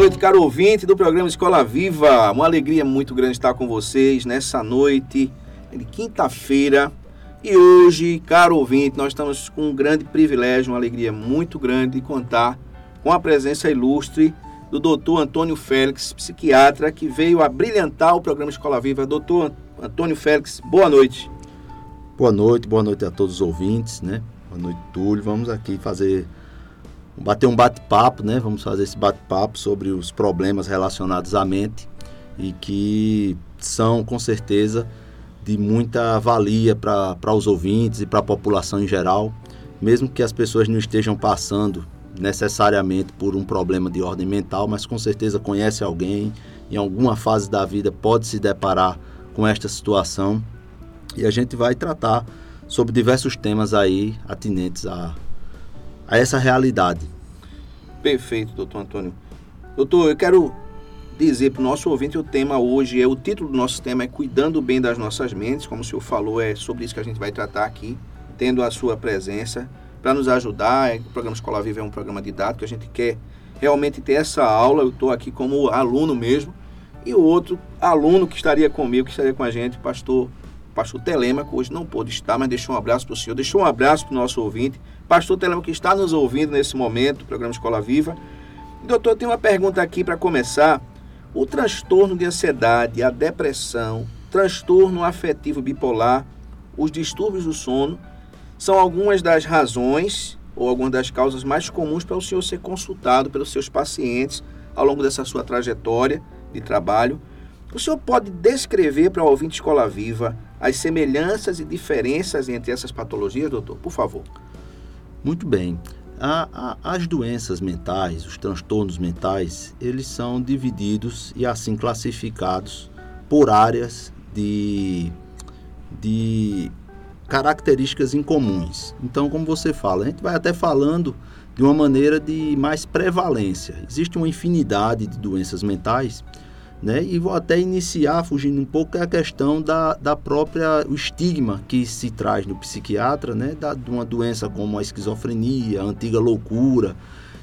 Noite, caro ouvinte do programa Escola Viva. Uma alegria muito grande estar com vocês nessa noite de quinta-feira. E hoje, caro ouvinte, nós estamos com um grande privilégio, uma alegria muito grande de contar com a presença ilustre do doutor Antônio Félix, psiquiatra, que veio a brilhantar o programa Escola Viva. Doutor Antônio Félix, boa noite. Boa noite, boa noite a todos os ouvintes, né? Boa noite, Túlio. Vamos aqui fazer bater um bate-papo, né? Vamos fazer esse bate-papo sobre os problemas relacionados à mente e que são, com certeza, de muita valia para os ouvintes e para a população em geral, mesmo que as pessoas não estejam passando necessariamente por um problema de ordem mental, mas com certeza conhece alguém em alguma fase da vida pode se deparar com esta situação e a gente vai tratar sobre diversos temas aí atinentes a a essa realidade. Perfeito, doutor Antônio. Doutor, eu quero dizer para o nosso ouvinte o tema hoje é o título do nosso tema é cuidando bem das nossas mentes, como o senhor falou, é sobre isso que a gente vai tratar aqui, tendo a sua presença para nos ajudar. É, o programa Escola Viva é um programa didático, a gente quer realmente ter essa aula. Eu estou aqui como aluno mesmo e o outro aluno que estaria comigo, que estaria com a gente, pastor pastor Telemaco, hoje não pôde estar, mas deixou um abraço para o senhor, deixou um abraço para o nosso ouvinte. Pastor Telemaco que está nos ouvindo nesse momento, programa Escola Viva. Doutor, tem uma pergunta aqui para começar. O transtorno de ansiedade, a depressão, transtorno afetivo bipolar, os distúrbios do sono, são algumas das razões ou algumas das causas mais comuns para o senhor ser consultado pelos seus pacientes ao longo dessa sua trajetória de trabalho. O senhor pode descrever para o ouvinte Escola Viva as semelhanças e diferenças entre essas patologias, doutor? Por favor. Muito bem. A, a, as doenças mentais, os transtornos mentais, eles são divididos e assim classificados por áreas de, de características incomuns. Então, como você fala, a gente vai até falando de uma maneira de mais prevalência. Existe uma infinidade de doenças mentais né? E vou até iniciar, fugindo um pouco, é a questão da, da própria, o estigma que se traz no psiquiatra, né? Da, de uma doença como a esquizofrenia, a antiga loucura,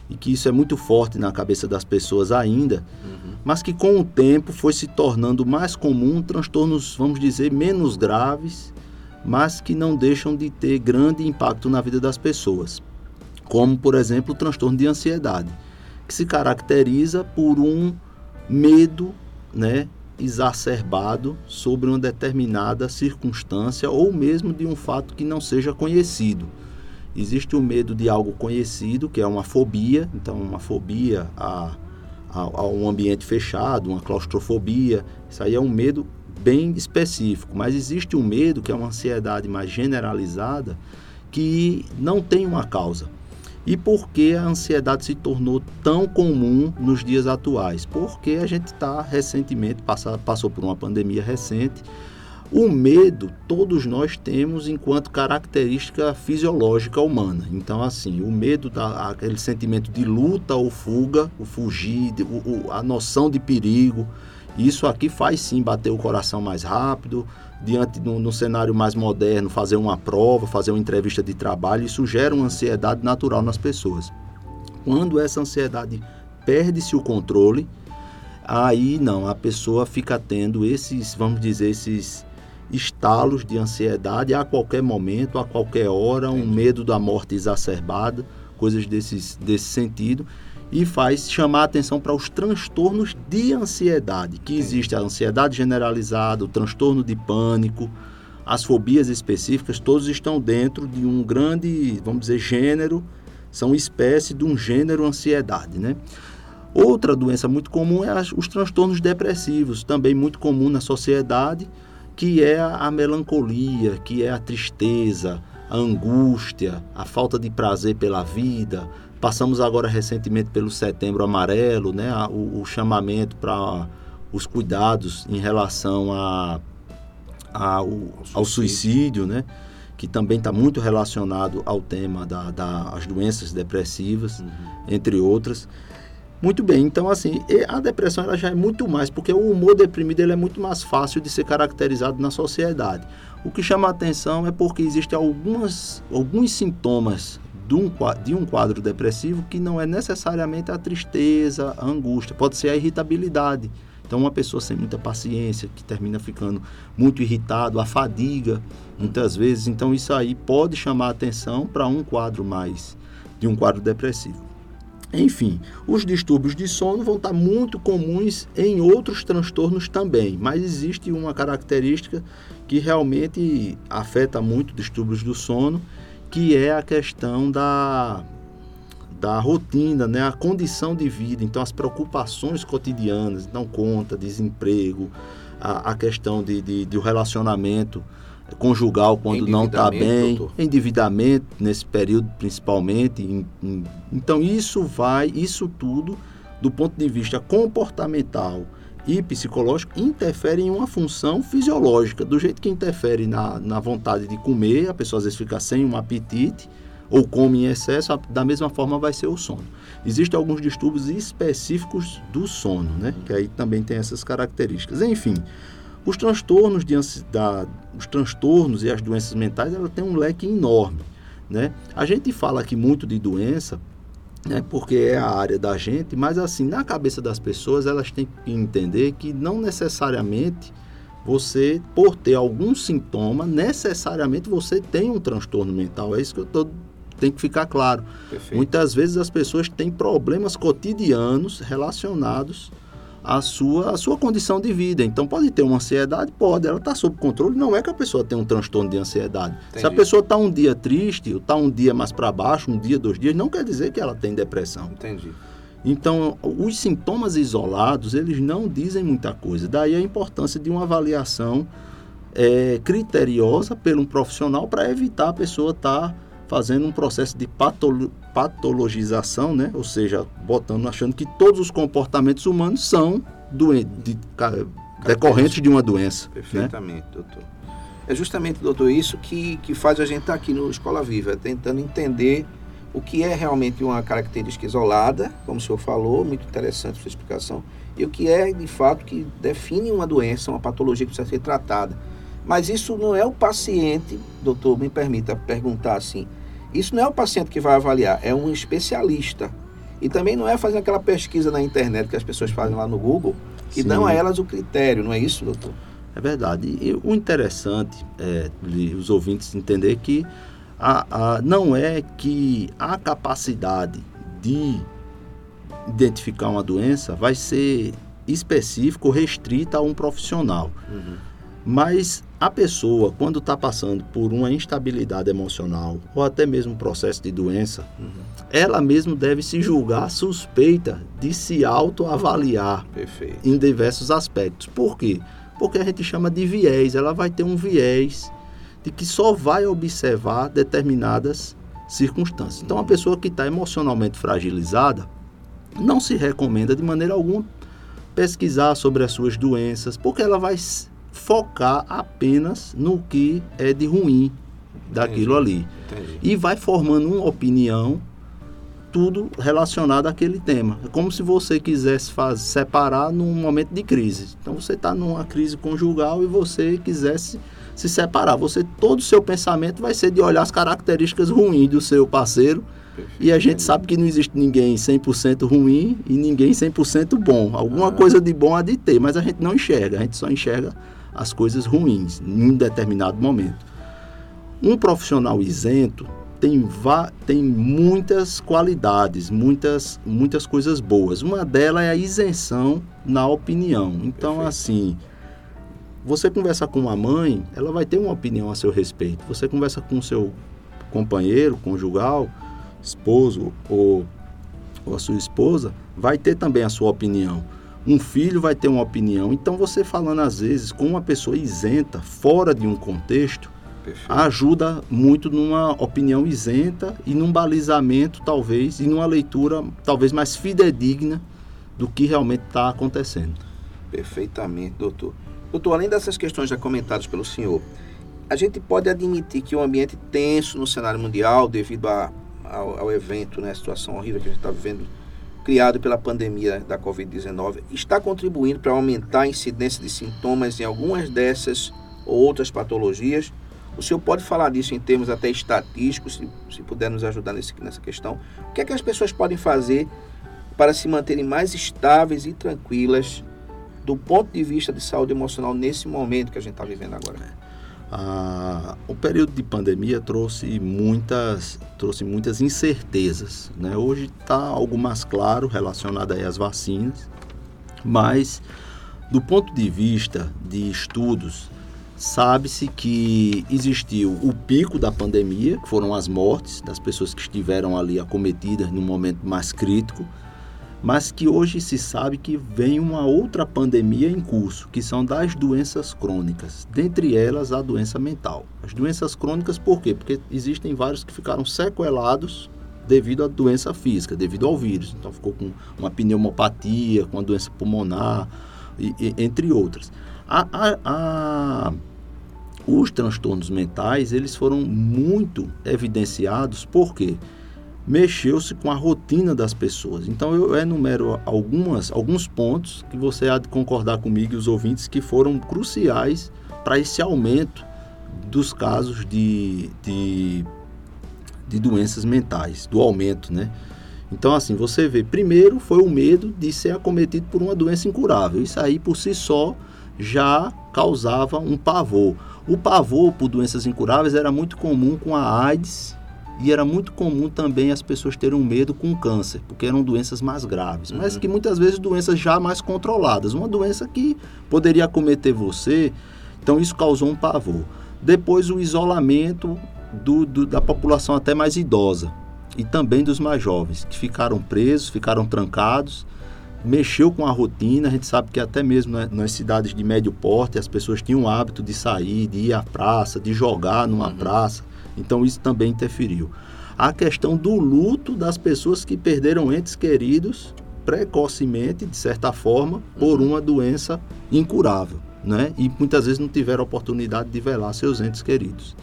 e que isso é muito forte na cabeça das pessoas ainda, uhum. mas que com o tempo foi se tornando mais comum transtornos, vamos dizer, menos graves, mas que não deixam de ter grande impacto na vida das pessoas. Como, por exemplo, o transtorno de ansiedade, que se caracteriza por um medo né, exacerbado sobre uma determinada circunstância ou mesmo de um fato que não seja conhecido. Existe o medo de algo conhecido, que é uma fobia, então uma fobia a, a, a um ambiente fechado, uma claustrofobia, isso aí é um medo bem específico, mas existe um medo que é uma ansiedade mais generalizada que não tem uma causa. E por que a ansiedade se tornou tão comum nos dias atuais? Porque a gente está recentemente, passa, passou por uma pandemia recente. O medo todos nós temos enquanto característica fisiológica humana. Então, assim, o medo, da, aquele sentimento de luta ou fuga, o fugir, o, a noção de perigo, isso aqui faz sim bater o coração mais rápido, diante no, no cenário mais moderno, fazer uma prova, fazer uma entrevista de trabalho, isso gera uma ansiedade natural nas pessoas. Quando essa ansiedade perde-se o controle, aí não, a pessoa fica tendo esses, vamos dizer, esses estalos de ansiedade a qualquer momento, a qualquer hora, um medo da morte exacerbada, coisas desses, desse sentido e faz chamar a atenção para os transtornos de ansiedade, que existe a ansiedade generalizada, o transtorno de pânico, as fobias específicas, todos estão dentro de um grande, vamos dizer, gênero, são espécie de um gênero ansiedade, né? Outra doença muito comum é as, os transtornos depressivos, também muito comum na sociedade, que é a, a melancolia, que é a tristeza, a angústia, a falta de prazer pela vida. Passamos agora recentemente pelo Setembro Amarelo, né, o, o chamamento para os cuidados em relação a, a ao, ao, suicídio, né, que também está muito relacionado ao tema das da, da, doenças depressivas, uhum. entre outras. Muito bem, então assim, a depressão ela já é muito mais, porque o humor deprimido ele é muito mais fácil de ser caracterizado na sociedade. O que chama a atenção é porque existem algumas, alguns sintomas de um, de um quadro depressivo que não é necessariamente a tristeza, a angústia, pode ser a irritabilidade. Então, uma pessoa sem muita paciência, que termina ficando muito irritado, a fadiga, muitas vezes. Então, isso aí pode chamar atenção para um quadro mais, de um quadro depressivo. Enfim, os distúrbios de sono vão estar muito comuns em outros transtornos também, mas existe uma característica que realmente afeta muito distúrbios do sono, que é a questão da, da rotina, né? a condição de vida, então as preocupações cotidianas, não conta, desemprego, a, a questão de, de, de relacionamento conjugal quando não está bem, doutor. endividamento nesse período principalmente. Em, em, então isso vai, isso tudo, do ponto de vista comportamental e psicológico, interfere em uma função fisiológica, do jeito que interfere na, na vontade de comer, a pessoa às vezes fica sem um apetite ou come em excesso, da mesma forma vai ser o sono. Existem alguns distúrbios específicos do sono, né? Que aí também tem essas características. Enfim, os transtornos, de, da, os transtornos e as doenças mentais, ela tem um leque enorme, né? A gente fala aqui muito de doença, né, porque é a área da gente, mas assim, na cabeça das pessoas, elas têm que entender que não necessariamente você, por ter algum sintoma, necessariamente você tem um transtorno mental. É isso que eu tô, tem que ficar claro. Perfeito. Muitas vezes as pessoas têm problemas cotidianos relacionados a sua, a sua condição de vida. Então, pode ter uma ansiedade? Pode, ela está sob controle. Não é que a pessoa tem um transtorno de ansiedade. Entendi. Se a pessoa está um dia triste, ou está um dia mais para baixo, um dia, dois dias, não quer dizer que ela tem depressão. Entendi. Então, os sintomas isolados, eles não dizem muita coisa. Daí a importância de uma avaliação é, criteriosa pelo um profissional para evitar a pessoa estar... Tá fazendo um processo de patolo patologização, né? ou seja, botando, achando que todos os comportamentos humanos são de, decorrentes de uma doença. Né? Perfeitamente, né? doutor. É justamente, doutor, isso que, que faz a gente estar tá aqui no Escola Viva, tentando entender o que é realmente uma característica isolada, como o senhor falou, muito interessante a sua explicação, e o que é, de fato, que define uma doença, uma patologia que precisa ser tratada. Mas isso não é o paciente, doutor, me permita perguntar assim, isso não é o paciente que vai avaliar, é um especialista. E também não é fazer aquela pesquisa na internet que as pessoas fazem lá no Google, que Sim. dão a elas o critério, não é isso, doutor? É verdade. E o interessante é os ouvintes entender que a, a, não é que a capacidade de identificar uma doença vai ser específica ou restrita a um profissional. Uhum. Mas a pessoa, quando está passando por uma instabilidade emocional ou até mesmo um processo de doença, uhum. ela mesma deve se julgar suspeita de se autoavaliar em diversos aspectos. Por quê? Porque a gente chama de viés. Ela vai ter um viés de que só vai observar determinadas circunstâncias. Então, a pessoa que está emocionalmente fragilizada, não se recomenda de maneira alguma pesquisar sobre as suas doenças, porque ela vai focar apenas no que é de ruim daquilo ali. Entendi. E vai formando uma opinião, tudo relacionado àquele tema. É como se você quisesse fazer, separar num momento de crise. Então você está numa crise conjugal e você quisesse se separar. Você todo o seu pensamento vai ser de olhar as características ruins do seu parceiro. E a gente sabe que não existe ninguém 100% ruim e ninguém 100% bom. Alguma ah. coisa de bom há de ter, mas a gente não enxerga. A gente só enxerga as coisas ruins em um determinado momento. Um profissional isento tem, tem muitas qualidades, muitas, muitas coisas boas. Uma delas é a isenção na opinião. Então, Perfeito. assim, você conversa com uma mãe, ela vai ter uma opinião a seu respeito. Você conversa com seu companheiro, conjugal, esposo ou ou a sua esposa vai ter também a sua opinião. Um filho vai ter uma opinião. Então, você falando às vezes com uma pessoa isenta, fora de um contexto, Perfeito. ajuda muito numa opinião isenta e num balizamento, talvez, e numa leitura talvez mais fidedigna do que realmente está acontecendo. Perfeitamente, doutor. Doutor, além dessas questões já comentadas pelo senhor, a gente pode admitir que o um ambiente tenso no cenário mundial, devido a, ao, ao, evento, né, a situação horrível que a gente está vivendo, criado pela pandemia da Covid-19, está contribuindo para aumentar a incidência de sintomas em algumas dessas ou outras patologias. O senhor pode falar disso em termos até estatísticos, se, se puder nos ajudar nesse, nessa questão. O que é que as pessoas podem fazer para se manterem mais estáveis e tranquilas do ponto de vista de saúde emocional nesse momento que a gente está vivendo agora? Ah, o período de pandemia trouxe muitas, trouxe muitas incertezas. Né? Hoje está algo mais claro relacionado às vacinas, mas do ponto de vista de estudos, sabe-se que existiu o pico da pandemia, que foram as mortes das pessoas que estiveram ali acometidas no momento mais crítico, mas que hoje se sabe que vem uma outra pandemia em curso, que são das doenças crônicas, dentre elas a doença mental. As doenças crônicas por quê? Porque existem vários que ficaram sequelados devido à doença física, devido ao vírus. Então ficou com uma pneumopatia, com uma doença pulmonar, e, e, entre outras. A, a, a, os transtornos mentais, eles foram muito evidenciados, por quê? Porque mexeu-se com a rotina das pessoas. Então eu enumero algumas, alguns pontos que você há de concordar comigo e os ouvintes que foram cruciais para esse aumento dos casos de, de, de doenças mentais, do aumento, né? Então, assim, você vê, primeiro foi o medo de ser acometido por uma doença incurável. Isso aí, por si só, já causava um pavor. O pavor por doenças incuráveis era muito comum com a AIDS e era muito comum também as pessoas terem um medo com câncer, porque eram doenças mais graves, uhum. mas que muitas vezes doenças já mais controladas. Uma doença que poderia acometer você, então isso causou um pavor. Depois o isolamento do, do, da população até mais idosa e também dos mais jovens, que ficaram presos, ficaram trancados, mexeu com a rotina. A gente sabe que até mesmo nas cidades de médio porte as pessoas tinham o hábito de sair, de ir à praça, de jogar numa uhum. praça então isso também interferiu. A questão do luto das pessoas que perderam entes queridos precocemente, de certa forma, por uma doença incurável, né? E muitas vezes não tiveram oportunidade de velar seus entes queridos.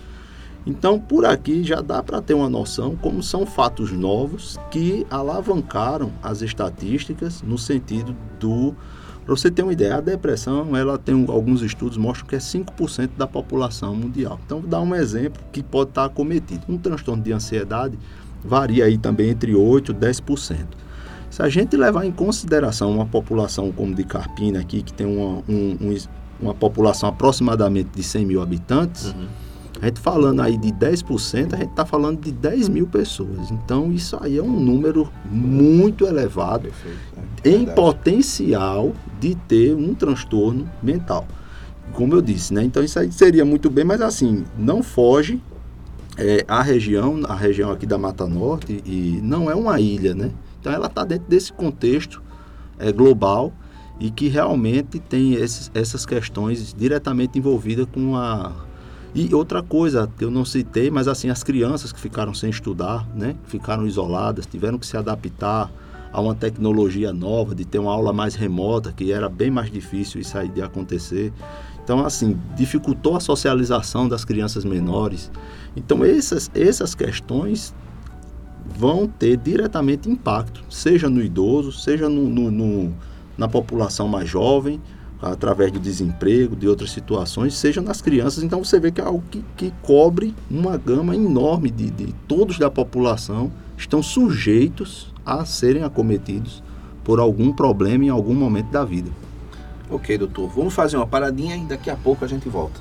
Então, por aqui já dá para ter uma noção como são fatos novos que alavancaram as estatísticas no sentido do para você ter uma ideia, a depressão, ela tem alguns estudos mostram que é 5% da população mundial. Então, vou dar um exemplo que pode estar acometido. Um transtorno de ansiedade varia aí também entre 8 e 10%. Se a gente levar em consideração uma população como de Carpina aqui, que tem uma, um, um, uma população aproximadamente de 100 mil habitantes, uhum a gente falando aí de 10%, a gente está falando de 10 mil pessoas. Então, isso aí é um número muito elevado é em potencial de ter um transtorno mental. Como eu disse, né? Então, isso aí seria muito bem, mas assim, não foge é, a região, a região aqui da Mata Norte, e não é uma ilha, né? Então, ela está dentro desse contexto é, global e que realmente tem esses, essas questões diretamente envolvidas com a e outra coisa que eu não citei, mas assim, as crianças que ficaram sem estudar, né, ficaram isoladas, tiveram que se adaptar a uma tecnologia nova, de ter uma aula mais remota, que era bem mais difícil isso aí de acontecer. Então, assim, dificultou a socialização das crianças menores. Então, essas, essas questões vão ter diretamente impacto, seja no idoso, seja no, no, no na população mais jovem, através do desemprego, de outras situações, seja nas crianças. Então você vê que é algo que, que cobre uma gama enorme de, de todos da população estão sujeitos a serem acometidos por algum problema em algum momento da vida. Ok, doutor. Vamos fazer uma paradinha e daqui a pouco a gente volta.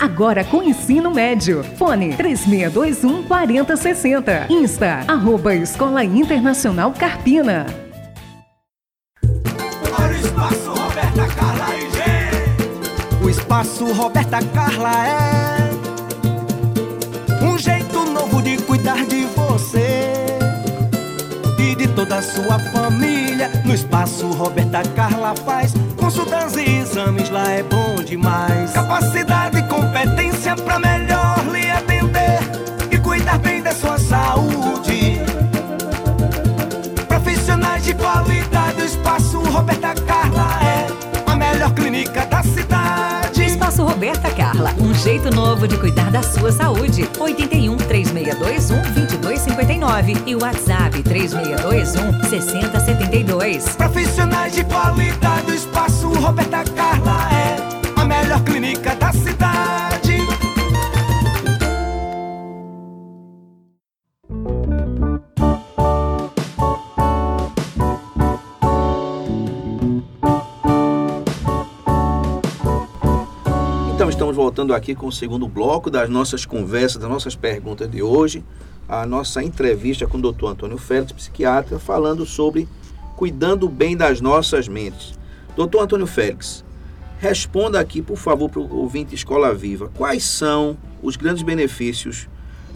Agora com ensino médio. Fone 3621 4060. Insta, arroba Escola Internacional Carpina. O espaço Roberta Carla. O espaço Roberta Carla é um jeito novo de cuidar de você toda a sua família. No espaço Roberta Carla faz consultas e exames, lá é bom demais. Capacidade e competência pra melhor lhe atender e cuidar bem da sua saúde. Profissionais de qualidade, o espaço Roberta Carla Roberta Carla, um jeito novo de cuidar da sua saúde. 81 3621 2259 e WhatsApp 3621 6072. Profissionais de qualidade, o espaço Roberta Carla é a melhor clínica da cidade. Voltando aqui com o segundo bloco das nossas conversas, das nossas perguntas de hoje. A nossa entrevista com o Dr. Antônio Félix, psiquiatra, falando sobre cuidando bem das nossas mentes. Doutor Antônio Félix, responda aqui, por favor, para o ouvinte Escola Viva. Quais são os grandes benefícios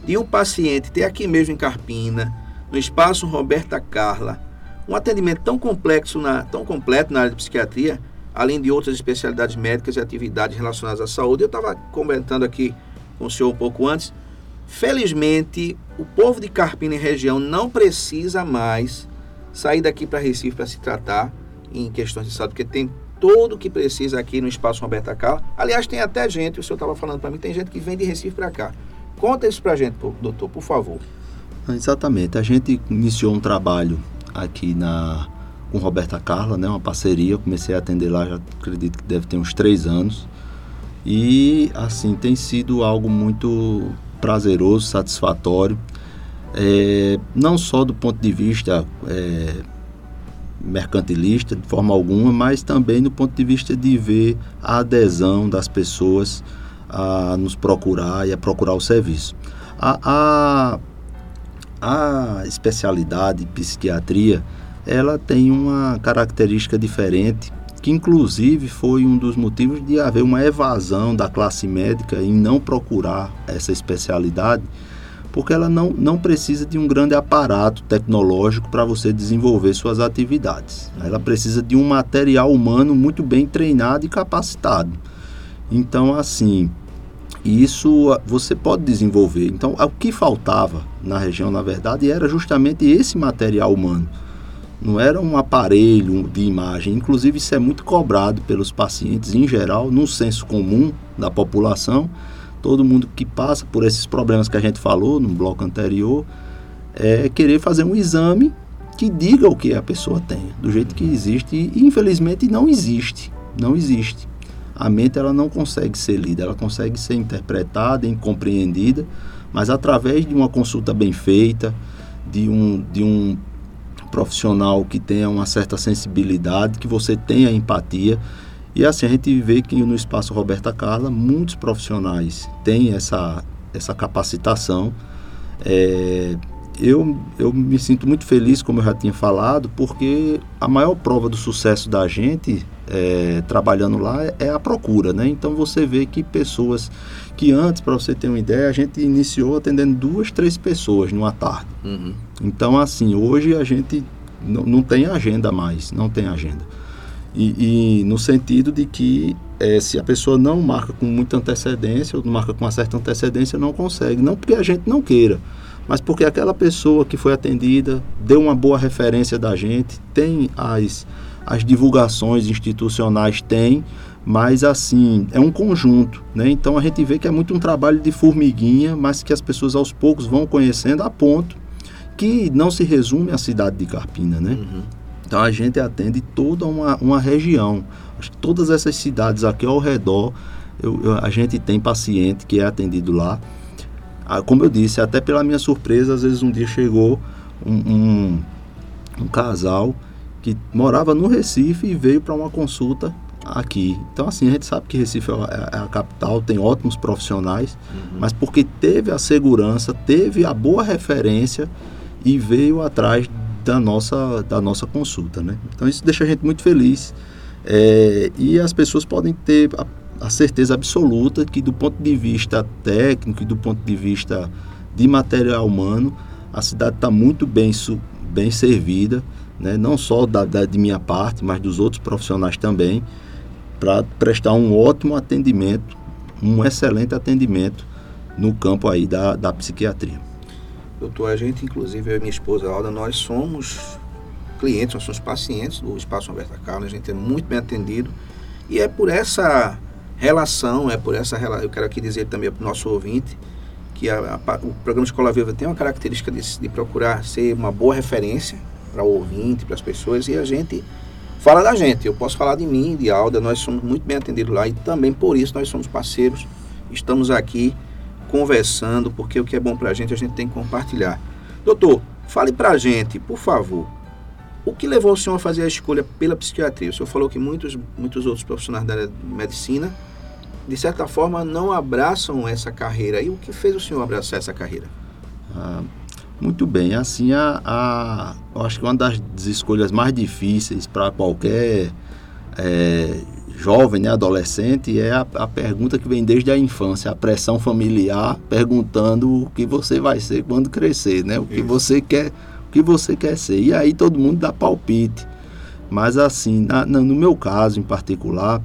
de um paciente ter aqui mesmo em Carpina, no espaço Roberta Carla, um atendimento tão complexo, na, tão completo na área de psiquiatria, além de outras especialidades médicas e atividades relacionadas à saúde. Eu estava comentando aqui com o senhor um pouco antes. Felizmente, o povo de Carpina e região não precisa mais sair daqui para Recife para se tratar em questões de saúde, porque tem todo o que precisa aqui no Espaço Roberta Carla. Aliás, tem até gente, o senhor estava falando para mim, tem gente que vem de Recife para cá. Conta isso para a gente, doutor, por favor. Exatamente. A gente iniciou um trabalho aqui na com Roberta Carla, né, uma parceria. Comecei a atender lá, já acredito que deve ter uns três anos. E assim tem sido algo muito prazeroso, satisfatório, é, não só do ponto de vista é, mercantilista de forma alguma, mas também do ponto de vista de ver a adesão das pessoas a nos procurar e a procurar o serviço. A, a, a especialidade psiquiatria ela tem uma característica diferente que inclusive foi um dos motivos de haver uma evasão da classe médica em não procurar essa especialidade porque ela não, não precisa de um grande aparato tecnológico para você desenvolver suas atividades. Ela precisa de um material humano muito bem treinado e capacitado. Então, assim, isso você pode desenvolver. Então, o que faltava na região, na verdade, era justamente esse material humano. Não era um aparelho de imagem. Inclusive, isso é muito cobrado pelos pacientes em geral, no senso comum da população todo mundo que passa por esses problemas que a gente falou no bloco anterior, é querer fazer um exame que diga o que a pessoa tem, do jeito que existe e infelizmente não existe, não existe. A mente ela não consegue ser lida, ela consegue ser interpretada e compreendida, mas através de uma consulta bem feita, de um, de um profissional que tenha uma certa sensibilidade, que você tenha empatia, e assim a gente vê que no espaço Roberta Carla muitos profissionais têm essa, essa capacitação. É, eu, eu me sinto muito feliz, como eu já tinha falado, porque a maior prova do sucesso da gente é, trabalhando lá é a procura, né? Então você vê que pessoas que antes, para você ter uma ideia, a gente iniciou atendendo duas, três pessoas numa tarde. Uhum. Então, assim, hoje a gente não, tem agenda mais, não tem agenda. E, e no sentido de que é, se a pessoa não marca com muita antecedência, ou não marca com uma certa antecedência, não consegue. Não porque a gente não queira, mas porque aquela pessoa que foi atendida deu uma boa referência da gente, tem as, as divulgações institucionais, tem, mas assim, é um conjunto, né? Então a gente vê que é muito um trabalho de formiguinha, mas que as pessoas aos poucos vão conhecendo a ponto que não se resume à cidade de Carpina, né? Uhum. Então a gente atende toda uma, uma região. Acho que todas essas cidades aqui ao redor, eu, eu, a gente tem paciente que é atendido lá. Ah, como eu disse, até pela minha surpresa, às vezes um dia chegou um, um, um casal que morava no Recife e veio para uma consulta aqui. Então, assim, a gente sabe que Recife é a, é a capital, tem ótimos profissionais, uhum. mas porque teve a segurança, teve a boa referência e veio atrás da nossa, da nossa consulta. Né? Então isso deixa a gente muito feliz. É, e as pessoas podem ter a, a, certeza absoluta que do ponto de vista técnico e do ponto de vista de material humano, a cidade está muito bem, bem servida, né? não só da, da, de minha parte, mas dos outros profissionais também, para prestar um ótimo atendimento, um excelente atendimento no campo aí da, da psiquiatria. Doutor, a gente, inclusive, eu e minha esposa Alda, nós somos clientes, nós somos pacientes do Espaço Alberta Carla, a gente é muito bem atendido. E é por essa relação, é por essa eu quero aqui dizer também para o nosso ouvinte, que a, a, o programa Escola Viva tem uma característica de, de procurar ser uma boa referência para o ouvinte, para as pessoas, e a gente fala da gente. Eu posso falar de mim, de Alda, nós somos muito bem atendidos lá e também por isso nós somos parceiros, estamos aqui conversando, porque o que é bom para a gente, a gente tem que compartilhar. Doutor, fale para a gente, por favor, o que levou o senhor a fazer a escolha pela psiquiatria? O senhor falou que muitos, muitos outros profissionais da área de medicina, de certa forma, não abraçam essa carreira. E o que fez o senhor abraçar essa carreira? Ah, muito bem, assim, a, a, eu acho que uma das escolhas mais difíceis para qualquer é, jovem, né, adolescente, é a, a, pergunta que vem desde a infância, a pressão familiar, perguntando o que você vai ser quando crescer, né? O que Isso. você quer, o que você quer ser. E aí todo mundo dá palpite. Mas assim, na, no meu caso em particular,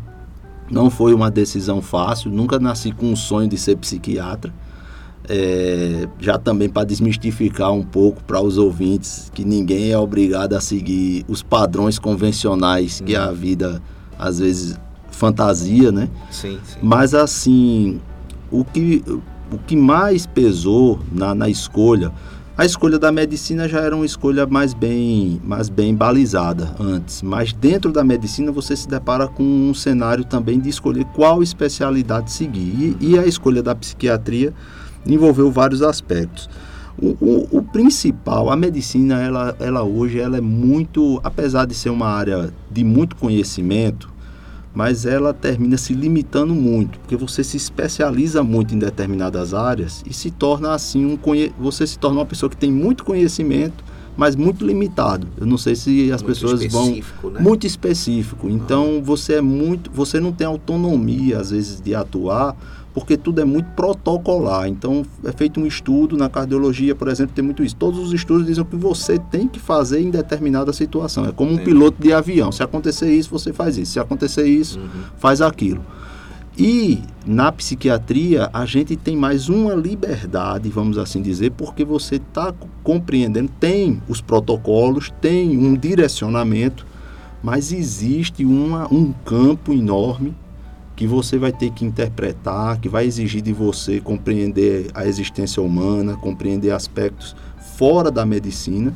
não foi uma decisão fácil, nunca nasci com um sonho de ser psiquiatra. É, já também para desmistificar um pouco para os ouvintes que ninguém é obrigado a seguir os padrões convencionais que a vida às vezes fantasia, né? Sim, sim. Mas assim, o que, o que mais pesou na, na escolha, a escolha da medicina já era uma escolha mais bem, mais bem balizada antes, mas dentro da medicina você se depara com um cenário também de escolher qual especialidade seguir. E, e a escolha da psiquiatria envolveu vários aspectos. O, o, o, principal, a medicina, ela, ela hoje ela é muito, apesar de ser uma área de muito conhecimento, mas ela termina se limitando muito, porque você se especializa muito em determinadas áreas e se torna assim um você se torna uma pessoa que tem muito conhecimento, mas muito limitado. Eu não sei se as muito pessoas vão né? muito específico. Então você é muito, você não tem autonomia às vezes de atuar, porque tudo é muito protocolar. Então, é feito um estudo na cardiologia, por exemplo, tem muito isso. Todos os estudos dizem que você tem que fazer em determinada situação. É como um piloto de avião. Se acontecer isso, você faz isso. Se acontecer isso, uhum. faz aquilo. E na psiquiatria, a gente tem mais uma liberdade, vamos assim dizer, porque você está compreendendo, tem os protocolos, tem um direcionamento, mas existe uma, um campo enorme que você vai ter que interpretar, que vai exigir de você compreender a existência humana, compreender aspectos fora da medicina,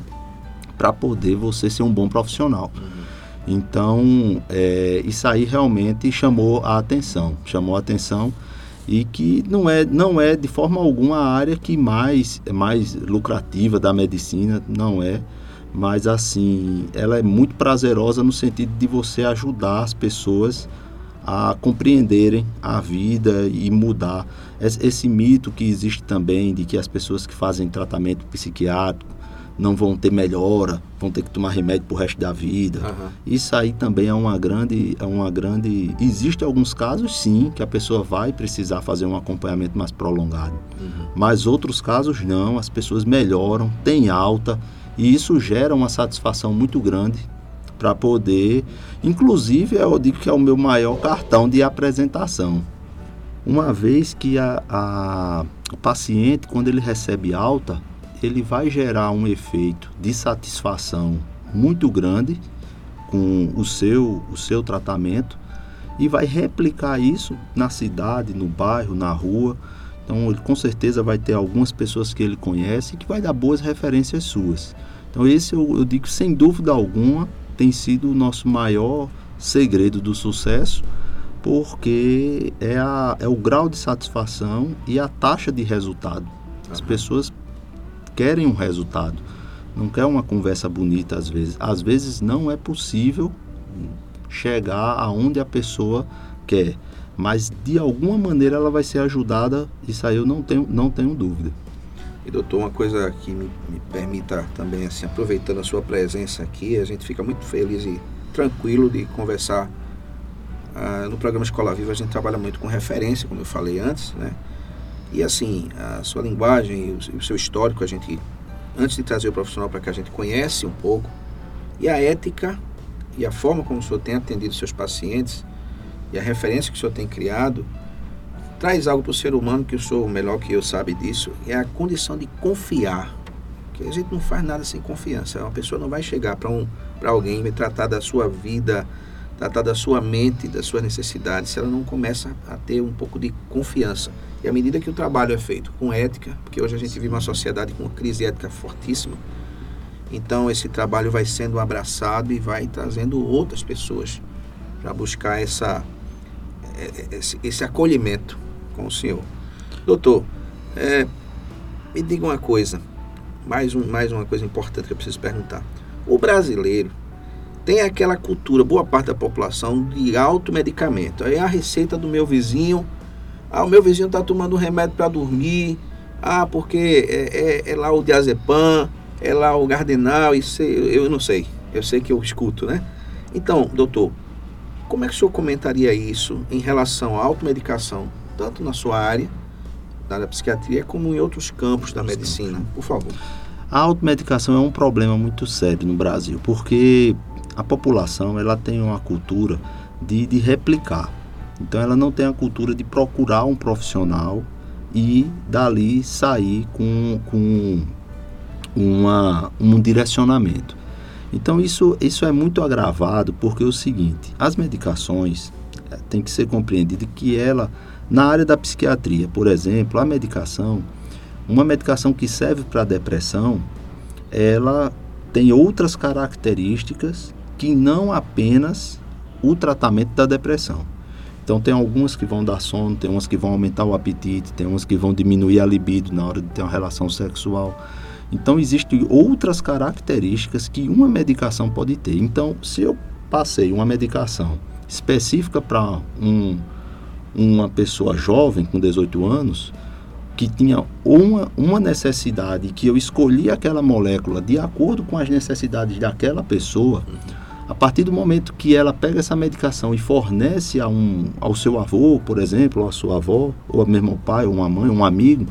para poder você ser um bom profissional. Uhum. Então, é, isso aí realmente chamou a atenção, chamou a atenção e que não é, não é de forma alguma a área que mais mais lucrativa da medicina, não é, mas assim, ela é muito prazerosa no sentido de você ajudar as pessoas a compreenderem a vida e mudar. Esse mito que existe também de que as pessoas que fazem tratamento psiquiátrico não vão ter melhora, vão ter que tomar remédio pro resto da vida. Uhum. Isso aí também é uma grande, é uma grande. Existem alguns casos, sim, que a pessoa vai precisar fazer um acompanhamento mais prolongado. Uhum. Mas outros casos não, as pessoas melhoram, têm alta e isso gera uma satisfação muito grande para poder. Inclusive, eu digo que é o meu maior cartão de apresentação. Uma vez que a, a, o paciente, quando ele recebe alta, ele vai gerar um efeito de satisfação muito grande com o seu, o seu tratamento e vai replicar isso na cidade, no bairro, na rua. Então, ele com certeza vai ter algumas pessoas que ele conhece que vai dar boas referências suas. Então, esse eu, eu digo sem dúvida alguma tem sido o nosso maior segredo do sucesso, porque é, a, é o grau de satisfação e a taxa de resultado. As uhum. pessoas querem um resultado, não quer uma conversa bonita às vezes. Às vezes não é possível chegar aonde a pessoa quer, mas de alguma maneira ela vai ser ajudada, isso aí eu não tenho, não tenho dúvida. E doutor, uma coisa que me, me, permita também, assim, aproveitando a sua presença aqui, a gente fica muito feliz e tranquilo de conversar. Ah, no programa Escola Viva a gente trabalha muito com referência, como eu falei antes, né? E assim, a sua linguagem e o, o seu histórico, a gente, antes de trazer o profissional para que a gente conhece um pouco, e a ética e a forma como o senhor tem atendido seus pacientes, e a referência que o senhor tem criado, traz algo para o ser humano que eu sou melhor que eu sabe disso, é a condição de confiar. Que a gente não faz nada sem confiança. Uma pessoa não vai chegar para um, alguém e tratar da sua vida, tratar da sua mente, das suas necessidades, se ela não começa a ter um pouco de confiança. E à medida que o trabalho é feito com ética, porque hoje a gente vive uma sociedade com uma crise ética fortíssima, então esse trabalho vai sendo abraçado e vai trazendo outras pessoas para buscar essa, é, é, esse, esse acolhimento com o senhor. Doutor, é, me diga uma coisa, mais, um, mais uma coisa importante que eu preciso perguntar. O brasileiro tem aquela cultura, boa parte da população, de automedicamento. Aí a receita do meu vizinho, ah, o meu vizinho está tomando um remédio para dormir, ah, porque é, é, é, lá o diazepam, é lá o gardenal, isso eu não sei, eu sei que eu escuto, né? Então, doutor, como é que o senhor comentaria isso em relação à automedicação tanto na sua área, da psiquiatria, como em outros campos da medicina. Por favor. A automedicação é um problema muito sério no Brasil, porque a população ela tem uma cultura de, de replicar. Então ela não tem a cultura de procurar um profissional e dali sair com, com uma, um direcionamento. Então isso, isso é muito agravado porque é o seguinte, as medicações é, tem que ser compreendido que ela na área da psiquiatria, por exemplo, a medicação, uma medicação que serve para depressão, ela tem outras características que não apenas o tratamento da depressão. Então tem algumas que vão dar sono, tem umas que vão aumentar o apetite, tem umas que vão diminuir a libido na hora de ter uma relação sexual. Então existem outras características que uma medicação pode ter. Então, se eu passei uma medicação específica para um uma pessoa jovem, com 18 anos, que tinha uma, uma necessidade, que eu escolhi aquela molécula de acordo com as necessidades daquela pessoa, A partir do momento que ela pega essa medicação e fornece a um, ao seu avô, por exemplo, ou à sua avó, ou mesmo ao pai, ou uma mãe, um amigo,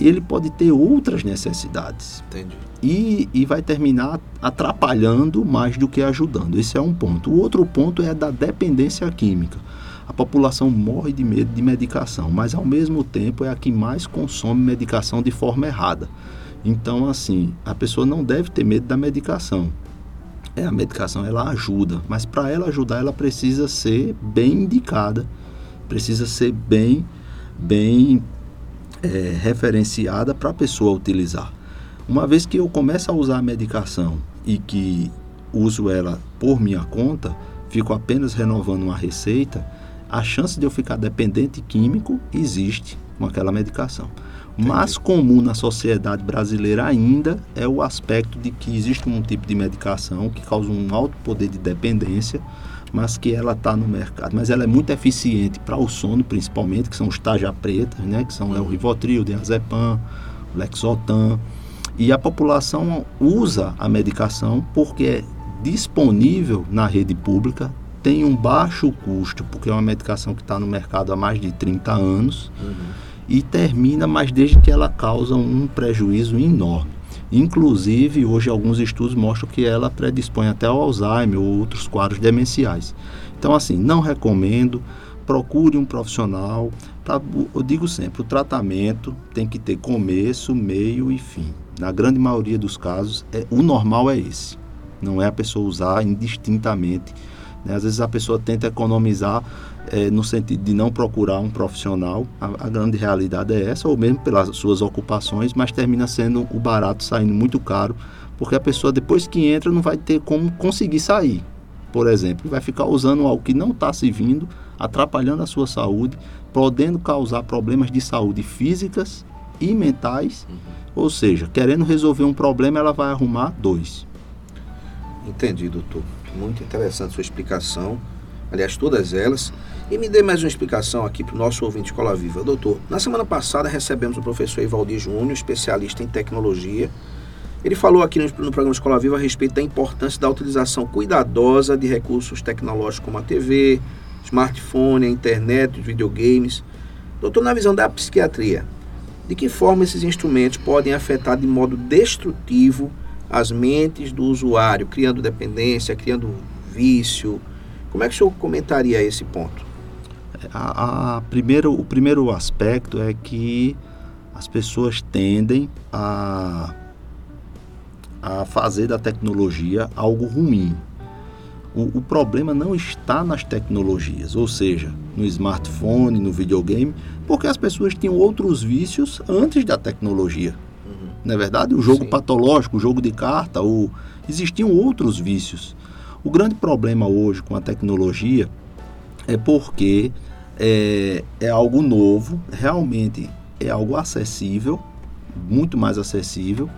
ele pode ter outras necessidades. Entendi. E, e vai terminar atrapalhando mais do que ajudando. Esse é um ponto. O outro ponto é a da dependência química. A população morre de medo de medicação, mas ao mesmo tempo é a que mais consome medicação de forma errada. Então, assim, a pessoa não deve ter medo da medicação. É, a medicação ela ajuda, mas para ela ajudar, ela precisa ser bem indicada, precisa ser bem, bem é, referenciada para a pessoa utilizar. Uma vez que eu começo a usar a medicação e que uso ela por minha conta, fico apenas renovando uma receita, a chance de eu ficar dependente químico existe com aquela medicação. O mais comum na sociedade brasileira ainda é o aspecto de que existe um tipo de medicação que causa um alto poder de dependência, mas que ela está no mercado. Mas ela é muito eficiente para o sono, principalmente, que são os taja pretas, né? que são é o Rivotril, o Diazepam, o Lexotan. E a população usa a medicação porque é disponível na rede pública, tem um baixo custo, porque é uma medicação que está no mercado há mais de 30 anos, uhum. e termina, mas desde que ela causa um prejuízo enorme. Inclusive, hoje alguns estudos mostram que ela predispõe até ao Alzheimer ou outros quadros demenciais. Então, assim, não recomendo, procure um profissional. Pra, eu digo sempre, o tratamento tem que ter começo, meio e fim. Na grande maioria dos casos, é, o normal é esse. Não é a pessoa usar indistintamente né? Às vezes a pessoa tenta economizar é, no sentido de não procurar um profissional, a, a, grande realidade é essa, ou mesmo pelas suas ocupações, mas termina sendo o barato saindo muito caro, porque a pessoa depois que entra não vai ter como conseguir sair, por exemplo, vai ficar usando algo que não está servindo, atrapalhando a sua saúde, podendo causar problemas de saúde físicas e mentais, uhum. ou seja, querendo resolver um problema, ela vai arrumar dois. Entendi, doutor. Muito interessante sua explicação, aliás, todas elas. E me dê mais uma explicação aqui para o nosso ouvinte Escola Viva. Doutor, na semana passada recebemos o professor Ivaldir Júnior, especialista em tecnologia. Ele falou aqui no, no programa Escola Viva a respeito da importância da utilização cuidadosa de recursos tecnológicos como a TV, smartphone, a internet, os videogames. Doutor, na visão da psiquiatria, de que forma esses instrumentos podem afetar de modo destrutivo as mentes do usuário, criando dependência, criando vício. Como é que o senhor comentaria esse ponto? A, a primeiro, o primeiro aspecto é que as pessoas tendem a, a fazer da tecnologia algo ruim. O, o, problema não está nas tecnologias, ou seja, no smartphone, no videogame, porque as pessoas tinham outros vícios antes da tecnologia não é verdade? O jogo Sim. patológico, o jogo de carta, o... existiam outros vícios. O grande problema hoje com a tecnologia é porque é, é algo novo, realmente é algo acessível, muito mais acessível,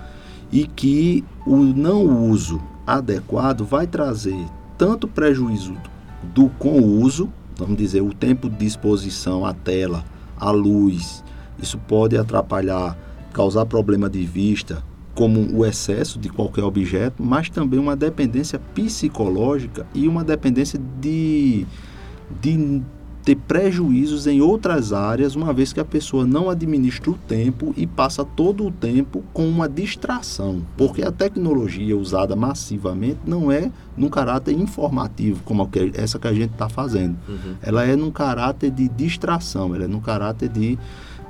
e que o não uso adequado vai trazer tanto prejuízo do com uso, vamos dizer, o tempo de exposição à tela, à luz, isso pode atrapalhar causar problema de vista, como o excesso de qualquer objeto, mas também uma dependência psicológica e uma dependência de, de ter prejuízos em outras áreas, uma vez que a pessoa não administra o tempo e passa todo o tempo com uma distração, porque a tecnologia usada massivamente não é num caráter informativo, como essa que a gente está fazendo. Uhum. Ela é num caráter de distração, ela é num caráter de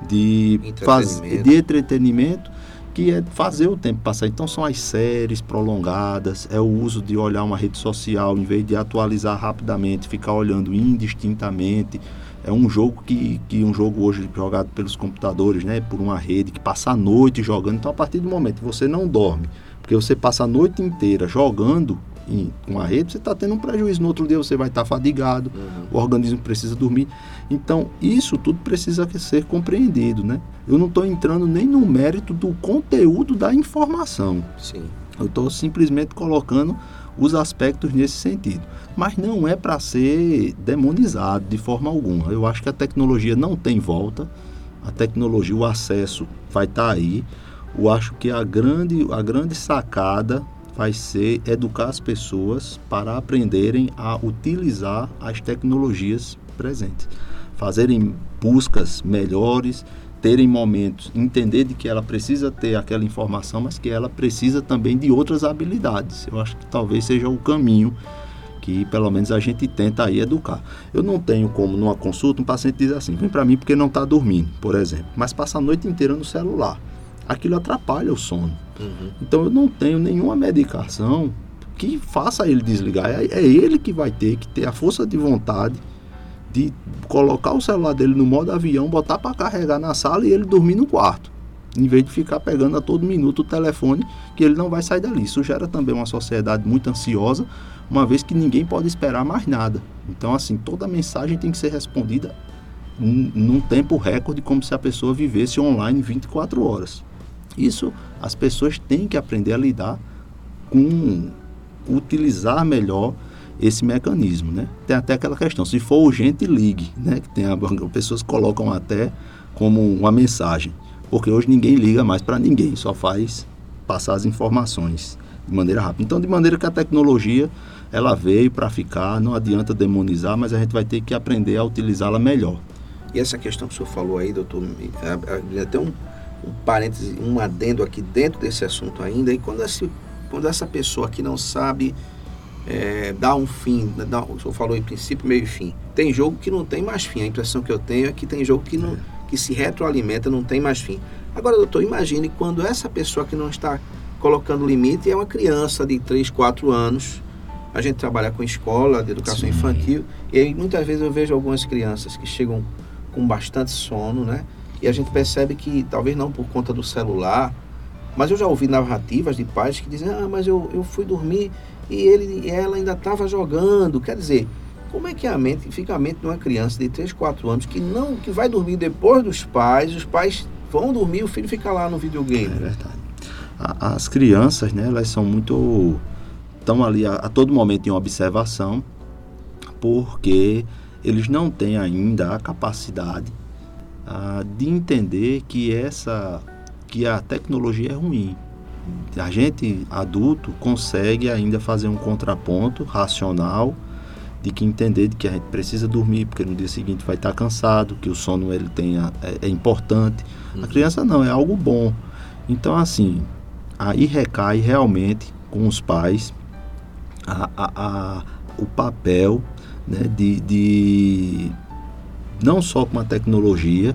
de, faz, de entretenimento, que é fazer o tempo passar. Então são as séries prolongadas, é o uso de olhar uma rede social em vez de atualizar rapidamente, ficar olhando indistintamente. É um jogo que, que um jogo hoje jogado pelos computadores, né, por uma rede que passa a noite jogando. Então a partir do momento que você não dorme, porque você passa a noite inteira jogando, com a rede, você está tendo um prejuízo. No outro dia você vai estar tá fadigado, uhum. o organismo precisa dormir. Então, isso tudo precisa ser compreendido, né? Eu não estou entrando nem no mérito do conteúdo da informação. Sim. Eu estou simplesmente colocando os aspectos nesse sentido. Mas não é para ser demonizado de forma alguma. Eu acho que a tecnologia não tem volta. A tecnologia, o acesso vai estar tá aí. Eu acho que a grande, a grande sacada vai ser educar as pessoas para aprenderem a utilizar as tecnologias presentes, fazerem buscas melhores, terem momentos, entender de que ela precisa ter aquela informação, mas que ela precisa também de outras habilidades. Eu acho que talvez seja o caminho que pelo menos a gente tenta aí educar. Eu não tenho como numa consulta um paciente dizer assim, vem para mim porque não está dormindo, por exemplo, mas passa a noite inteira no celular. Aquilo atrapalha o sono. Uhum. Então eu não tenho nenhuma medicação que faça ele desligar. É, é ele que vai ter que ter a força de vontade de colocar o celular dele no modo avião, botar para carregar na sala e ele dormir no quarto. Em vez de ficar pegando a todo minuto o telefone, que ele não vai sair dali. Isso gera também uma sociedade muito ansiosa, uma vez que ninguém pode esperar mais nada. Então, assim, toda mensagem tem que ser respondida num tempo recorde, como se a pessoa vivesse online 24 horas. Isso as pessoas têm que aprender a lidar com utilizar melhor esse mecanismo, né? Tem até aquela questão, se for urgente, ligue, né? Que tem a, pessoas colocam até como uma mensagem, porque hoje ninguém liga mais para ninguém, só faz passar as informações de maneira rápida. Então, de maneira que a tecnologia ela veio para ficar, não adianta demonizar, mas a gente vai ter que aprender a utilizá-la melhor. E essa questão que o senhor falou aí, doutor, até um, um parêntese, um adendo aqui dentro desse assunto ainda, e quando, esse, quando essa pessoa que não sabe é, dá um fim, dá, o senhor falou em princípio, meio e fim. Tem jogo que não tem mais fim. A impressão que eu tenho é que tem jogo que, não, que se retroalimenta, não tem mais fim. Agora, doutor, imagine quando essa pessoa que não está colocando limite é uma criança de 3, 4 anos. A gente trabalha com escola de educação Sim. infantil e aí muitas vezes eu vejo algumas crianças que chegam com bastante sono, né? E a gente percebe que talvez não por conta do celular, mas eu já ouvi narrativas de pais que dizem: "Ah, mas eu, eu fui dormir e ele, ela ainda estava jogando. Quer dizer, como é que a mente fica a mente de uma criança de 3, 4 anos que não que vai dormir depois dos pais, os pais vão dormir, o filho fica lá no videogame. É verdade. As crianças, né, elas são muito estão ali a, a todo momento em observação, porque eles não têm ainda a capacidade ah, de entender que essa que a tecnologia é ruim a gente adulto consegue ainda fazer um contraponto racional de que entender de que a gente precisa dormir porque no dia seguinte vai estar cansado, que o sono ele tenha é, é importante. Uhum. A criança não é algo bom. Então assim, aí recai realmente com os pais a, a, a o papel né, de, de não só com a tecnologia,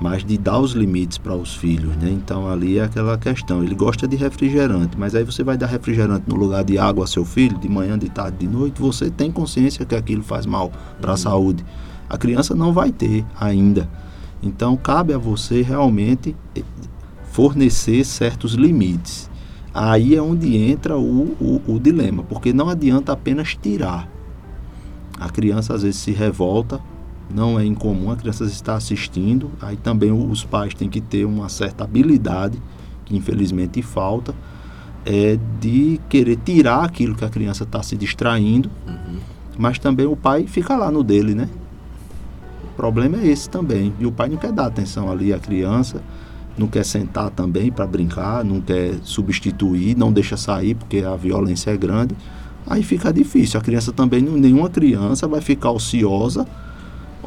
mas de dar os limites para os filhos, né? Então ali é aquela questão, ele gosta de refrigerante, mas aí você vai dar refrigerante no lugar de água ao seu filho, de manhã, de tarde, de noite, você tem consciência que aquilo faz mal para a uhum. saúde. A criança não vai ter ainda. Então cabe a você realmente eh, fornecer certos limites. Aí é onde entra o, o, o dilema, porque não adianta apenas tirar. A criança às vezes se revolta não é incomum a criança estar assistindo. Aí também os pais têm que ter uma certa habilidade, que infelizmente falta, é de querer tirar aquilo que a criança está se distraindo, uhum. mas também o pai fica lá no dele, né? O problema é esse também. E o pai não quer dar atenção ali à criança, não quer sentar também para brincar, não quer substituir, não deixa sair porque a violência é grande. Aí fica difícil. A criança também, nenhuma criança vai ficar ociosa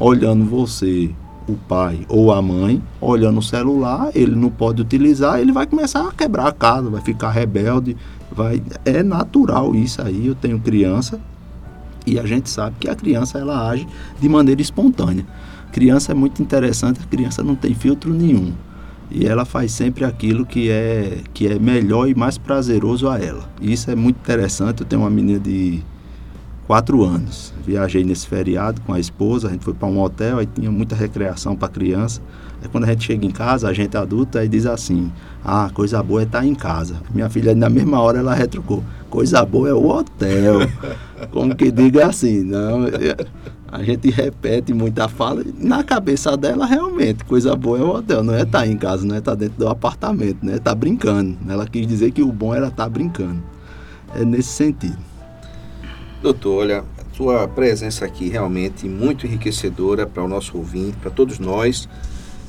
olhando você, o pai ou a mãe, olhando o celular, ele não pode utilizar, ele vai começar a quebrar a casa, vai ficar rebelde, vai é natural isso aí. Eu tenho criança e a gente sabe que a criança ela age de maneira espontânea. Criança é muito interessante, a criança não tem filtro nenhum. E ela faz sempre aquilo que é que é melhor e mais prazeroso a ela. Isso é muito interessante. Eu tenho uma menina de quatro anos. Viajei nesse feriado com a esposa, a gente foi para um hotel, aí tinha muita recreação para criança. Aí quando a gente chega em casa, a gente adulta, aí diz assim: Ah, coisa boa é estar tá em casa. Minha filha, na mesma hora, ela retrucou: Coisa boa é o hotel. Como que diga assim, não. A gente repete muita fala. Na cabeça dela, realmente, coisa boa é o hotel. Não é estar tá em casa, não é estar tá dentro do apartamento, né? Tá brincando. Ela quis dizer que o bom era estar brincando. É nesse sentido. Doutor, olha, a sua presença aqui realmente muito enriquecedora para o nosso ouvinte, para todos nós.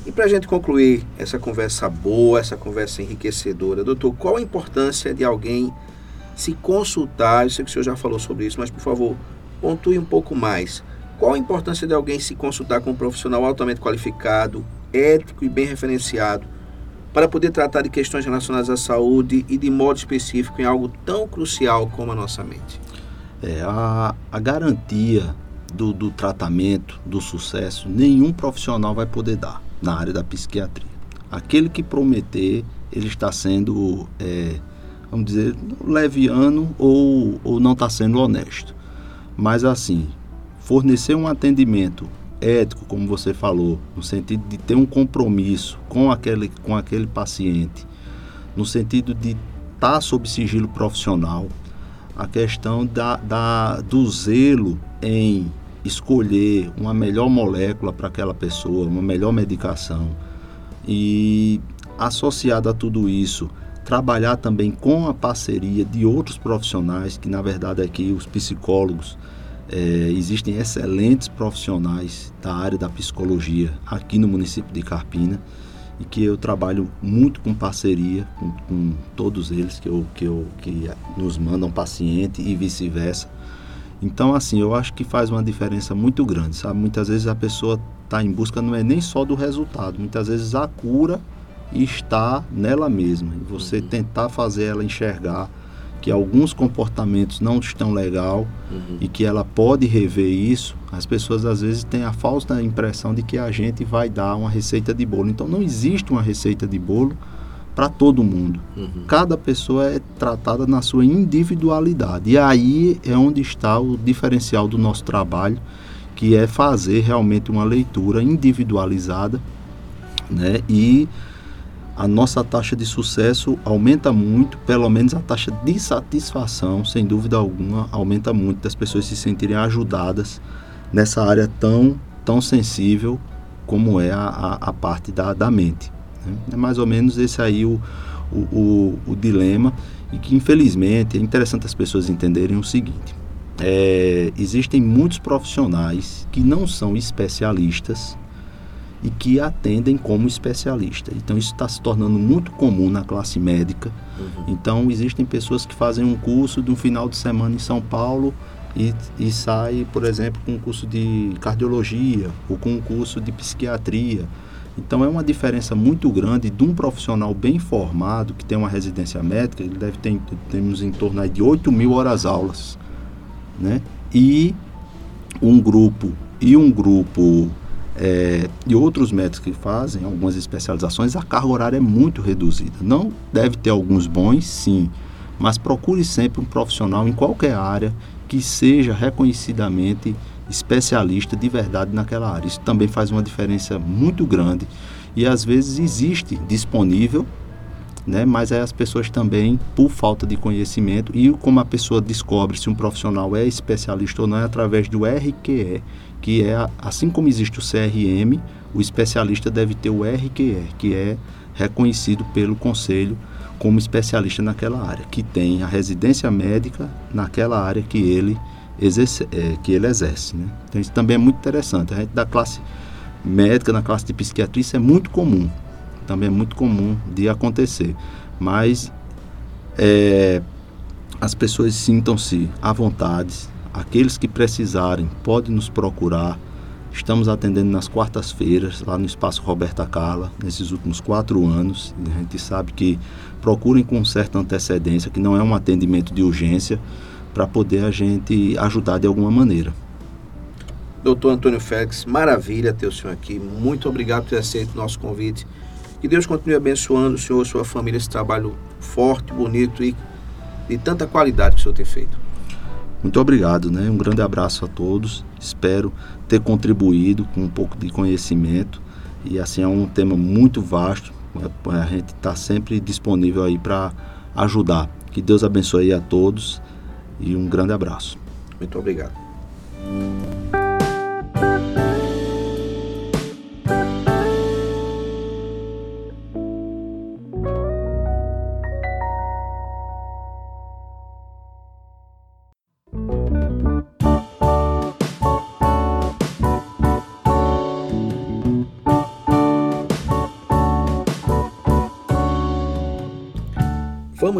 E para a gente concluir essa conversa boa, essa conversa enriquecedora, doutor, qual a importância de alguém se consultar? Eu sei que o senhor já falou sobre isso, mas por favor, pontue um pouco mais. Qual a importância de alguém se consultar com um profissional altamente qualificado, ético e bem referenciado, para poder tratar de questões relacionadas à saúde e de modo específico em algo tão crucial como a nossa mente? É, a, a garantia do, do tratamento, do sucesso, nenhum profissional vai poder dar na área da psiquiatria. Aquele que prometer, ele está sendo, é, vamos dizer, leviano ou, ou não está sendo honesto. Mas assim, fornecer um atendimento ético, como você falou, no sentido de ter um compromisso com aquele, com aquele paciente, no sentido de estar tá sob sigilo profissional, a questão da, da, do zelo em escolher uma melhor molécula para aquela pessoa, uma melhor medicação. E associado a tudo isso, trabalhar também com a parceria de outros profissionais, que na verdade aqui os psicólogos, é, existem excelentes profissionais da área da psicologia aqui no município de Carpina e que eu trabalho muito com parceria com, com todos eles que, eu, que, eu, que nos mandam paciente e vice-versa então, assim, eu acho que faz uma diferença muito grande, sabe? Muitas vezes a pessoa está em busca não é nem só do resultado, muitas vezes a cura está nela mesma. E você uhum. tentar fazer ela enxergar que alguns comportamentos não estão legal uhum. e que ela pode rever isso, as pessoas às vezes têm a falsa impressão de que a gente vai dar uma receita de bolo. Então não existe uma receita de bolo para todo mundo. Uhum. Cada pessoa é tratada na sua individualidade. E aí é onde está o diferencial do nosso trabalho, que é fazer realmente uma leitura individualizada, né? E a nossa taxa de sucesso aumenta muito, pelo menos a taxa de satisfação, sem dúvida alguma, aumenta muito das pessoas se sentirem ajudadas nessa área tão, tão sensível como é a, a, a parte da, da mente. Né? É mais ou menos esse aí o, o, o, o, dilema e que infelizmente é interessante as pessoas entenderem o seguinte. É, existem muitos profissionais que não são especialistas e que atendem como especialista. Então isso está se tornando muito comum na classe médica. Uhum. Então existem pessoas que fazem um curso de um final de semana em São Paulo e, e sai, por exemplo, com um curso de cardiologia ou com um curso de psiquiatria então é uma diferença muito grande de um profissional bem formado, que tem uma residência médica, ele deve ter, temos em torno de 8 mil horas aulas, né? E um grupo, e um grupo é, de outros médicos que fazem algumas especializações, a carga horária é muito reduzida. Não deve ter alguns bons, sim, mas procure sempre um profissional em qualquer área que seja reconhecidamente especialista de verdade naquela área. Isso também faz uma diferença muito grande e às vezes existe disponível, né? Mas aí as pessoas também, por falta de conhecimento e como a pessoa descobre se um profissional é especialista ou não é através do RQE, que é assim como existe o CRM, o especialista deve ter o RQE, que é reconhecido pelo conselho como especialista naquela área, que tem a residência médica naquela área que ele exerce, é, que ele exerce. Né? Então isso também é muito interessante. A gente da classe médica, na classe de psiquiatria, isso é muito comum. Também é muito comum de acontecer. Mas é, as pessoas sintam-se à vontade. Aqueles que precisarem podem nos procurar. Estamos atendendo nas quartas-feiras, lá no Espaço Roberta Carla, nesses últimos quatro anos. A gente sabe que procurem com certa antecedência, que não é um atendimento de urgência, para poder a gente ajudar de alguma maneira. Doutor Antônio Félix, maravilha ter o senhor aqui. Muito obrigado por ter aceito o nosso convite. Que Deus continue abençoando o senhor, sua família, esse trabalho forte, bonito e de tanta qualidade que o senhor tem feito. Muito obrigado, né? Um grande abraço a todos. Espero ter contribuído com um pouco de conhecimento. E assim é um tema muito vasto. A gente está sempre disponível aí para ajudar. Que Deus abençoe a todos e um grande abraço. Muito obrigado.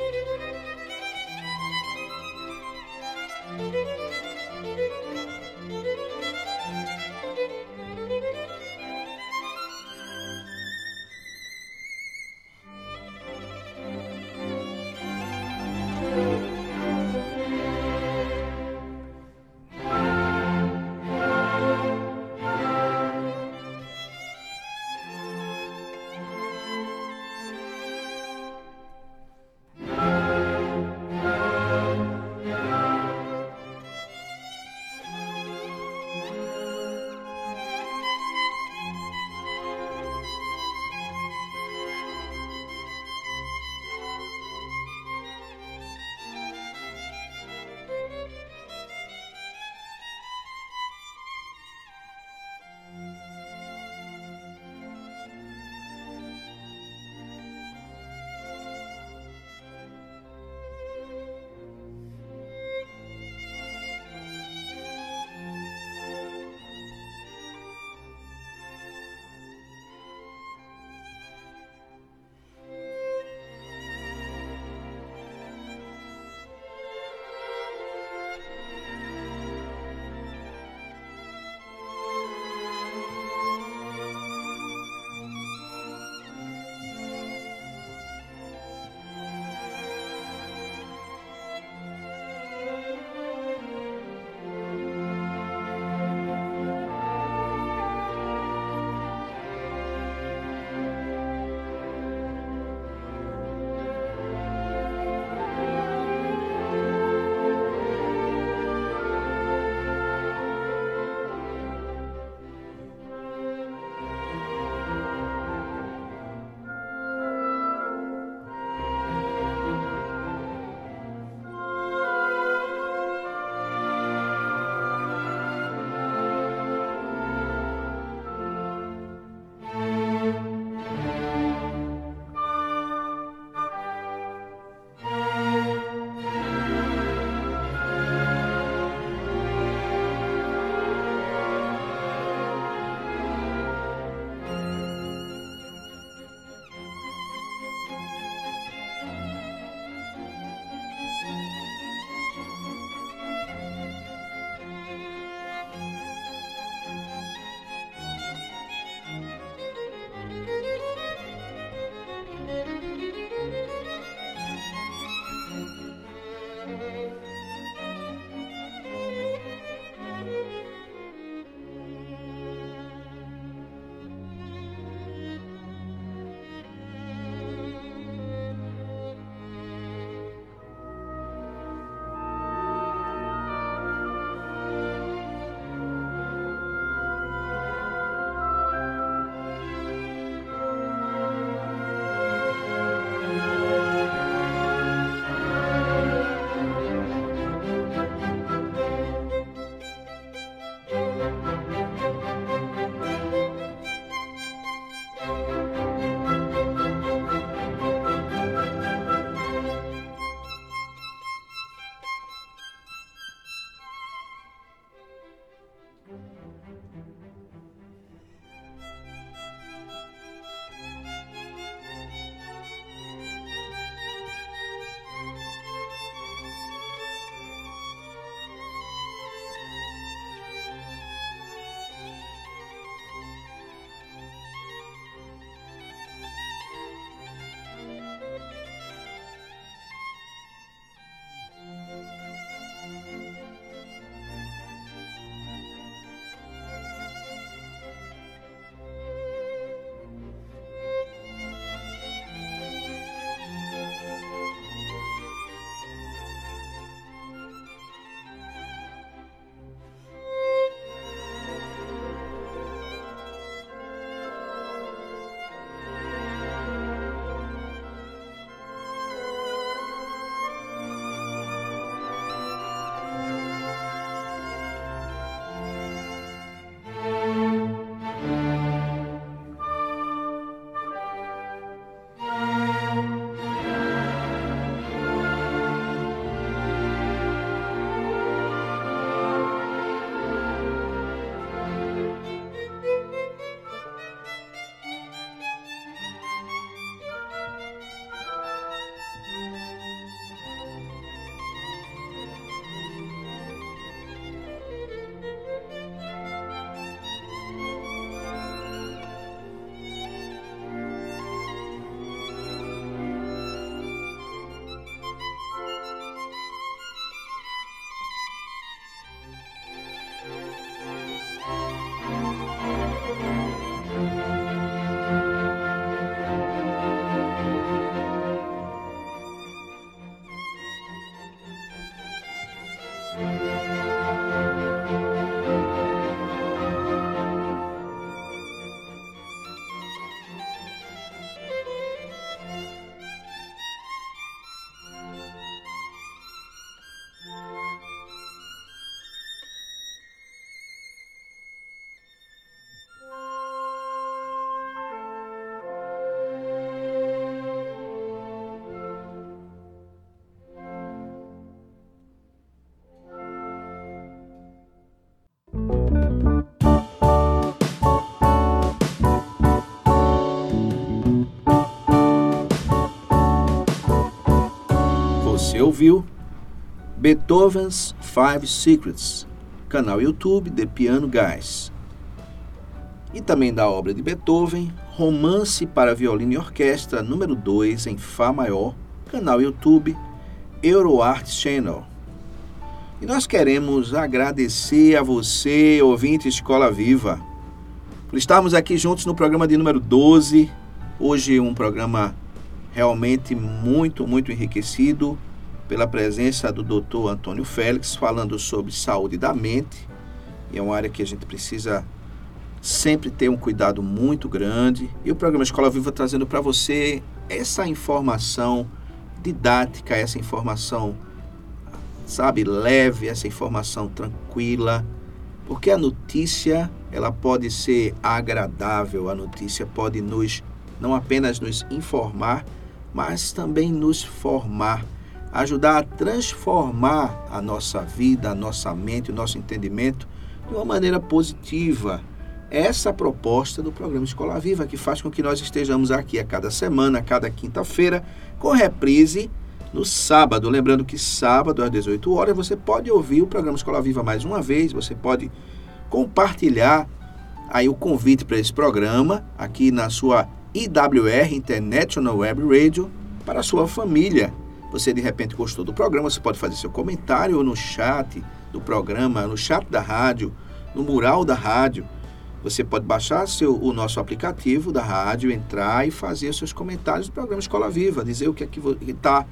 do do do do ouviu Beethoven's Five Secrets, canal YouTube The Piano Guys. E também da obra de Beethoven, Romance para Violino e Orquestra, número 2 em Fá maior, canal YouTube EuroArts Channel. E nós queremos agradecer a você, ouvinte Escola Viva, por estarmos aqui juntos no programa de número 12. Hoje um programa realmente muito, muito enriquecido pela presença do Dr. Antônio Félix falando sobre saúde da mente. E é uma área que a gente precisa sempre ter um cuidado muito grande. E o programa Escola Viva trazendo para você essa informação didática, essa informação, sabe, leve, essa informação tranquila, porque a notícia, ela pode ser agradável, a notícia pode nos não apenas nos informar, mas também nos formar, ajudar a transformar a nossa vida, a nossa mente, o nosso entendimento de uma maneira positiva. Essa proposta do programa Escola Viva que faz com que nós estejamos aqui a cada semana, a cada quinta-feira, com reprise no sábado. Lembrando que sábado às 18 horas você pode ouvir o programa Escola Viva mais uma vez, você pode compartilhar aí o convite para esse programa aqui na sua IWR International Web Radio para a sua família. Você de repente gostou do programa, você pode fazer seu comentário no chat do programa, no chat da rádio, no mural da rádio. Você pode baixar seu, o nosso aplicativo da rádio, entrar e fazer seus comentários no programa Escola Viva, dizer o que é que está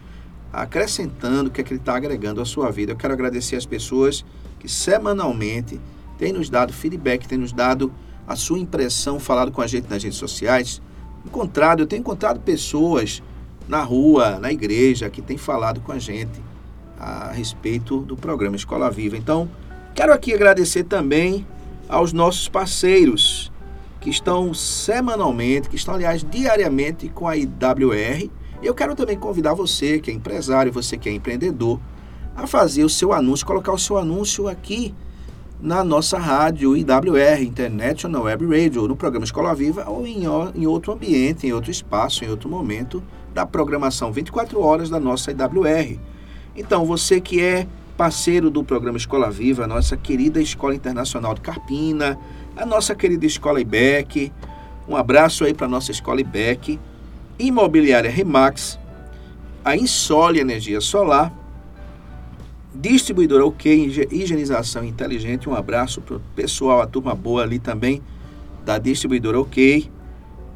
acrescentando, o que é que ele está agregando à sua vida. Eu quero agradecer as pessoas que semanalmente têm nos dado feedback, têm nos dado a sua impressão, falado com a gente nas redes sociais. Encontrado, eu tenho encontrado pessoas na rua, na igreja, que têm falado com a gente a respeito do programa Escola Viva. Então, quero aqui agradecer também aos nossos parceiros que estão semanalmente, que estão, aliás, diariamente com a IWR. E eu quero também convidar você, que é empresário, você que é empreendedor, a fazer o seu anúncio, colocar o seu anúncio aqui na nossa rádio IWR, International Web Radio, no programa Escola Viva ou em, em outro ambiente, em outro espaço, em outro momento da programação 24 horas da nossa IWR. Então, você que é parceiro do programa Escola Viva, a nossa querida Escola Internacional de Carpina, a nossa querida Escola IBEC. Um abraço aí para a nossa Escola IBEC, Imobiliária Remax, a Insole Energia Solar, Distribuidora OK, Higienização Inteligente. Um abraço para o pessoal, a turma boa ali também da Distribuidora OK.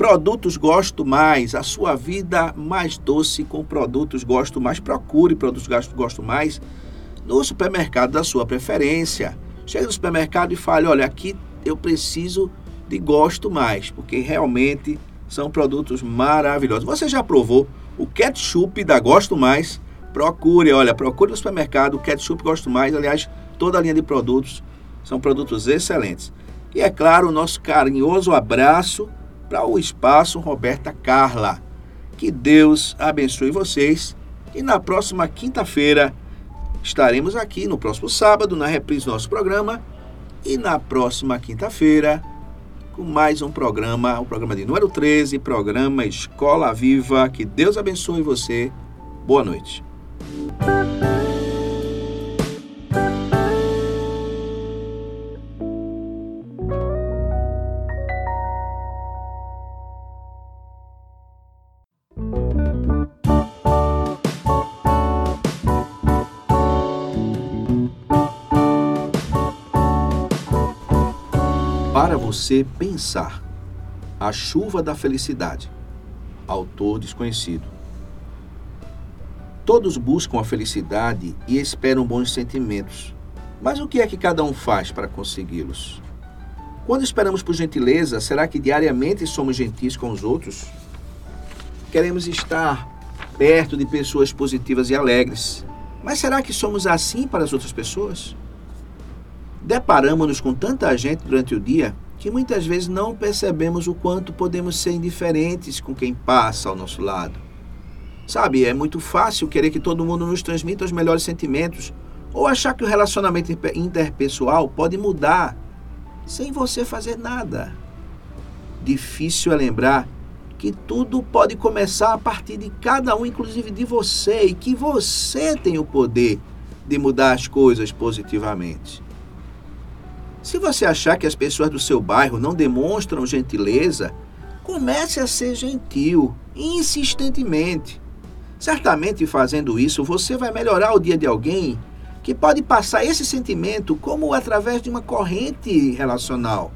Produtos Gosto Mais, a sua vida mais doce com produtos Gosto Mais. Procure produtos Gosto Mais no supermercado da sua preferência. Chega no supermercado e fale: olha, aqui eu preciso de gosto mais, porque realmente são produtos maravilhosos. Você já provou o ketchup da Gosto Mais? Procure, olha, procure no supermercado o ketchup Gosto Mais. Aliás, toda a linha de produtos são produtos excelentes. E é claro, o nosso carinhoso abraço para o espaço Roberta Carla. Que Deus abençoe vocês. E na próxima quinta-feira Estaremos aqui no próximo sábado, na reprise do nosso programa, e na próxima quinta-feira, com mais um programa, o programa de número 13, programa Escola Viva. Que Deus abençoe você. Boa noite. Você pensar. A chuva da felicidade. Autor desconhecido. Todos buscam a felicidade e esperam bons sentimentos. Mas o que é que cada um faz para consegui-los? Quando esperamos por gentileza, será que diariamente somos gentis com os outros? Queremos estar perto de pessoas positivas e alegres. Mas será que somos assim para as outras pessoas? Deparamos-nos com tanta gente durante o dia que muitas vezes não percebemos o quanto podemos ser indiferentes com quem passa ao nosso lado. Sabe, é muito fácil querer que todo mundo nos transmita os melhores sentimentos ou achar que o relacionamento interpessoal pode mudar sem você fazer nada. Difícil é lembrar que tudo pode começar a partir de cada um, inclusive de você, e que você tem o poder de mudar as coisas positivamente. Se você achar que as pessoas do seu bairro não demonstram gentileza, comece a ser gentil, insistentemente. Certamente fazendo isso, você vai melhorar o dia de alguém que pode passar esse sentimento como através de uma corrente relacional.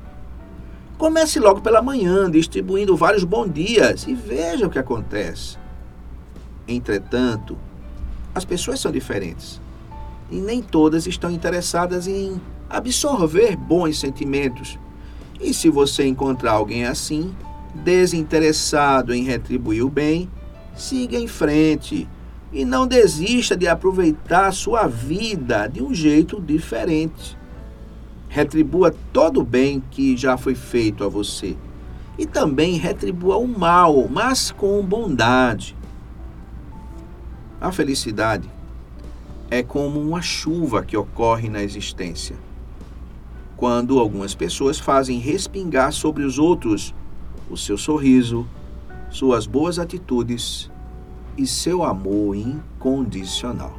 Comece logo pela manhã, distribuindo vários bons dias e veja o que acontece. Entretanto, as pessoas são diferentes e nem todas estão interessadas em absorver bons sentimentos. E se você encontrar alguém assim, desinteressado em retribuir o bem, siga em frente e não desista de aproveitar sua vida de um jeito diferente. Retribua todo o bem que já foi feito a você e também retribua o mal, mas com bondade. A felicidade é como uma chuva que ocorre na existência. Quando algumas pessoas fazem respingar sobre os outros o seu sorriso, suas boas atitudes e seu amor incondicional.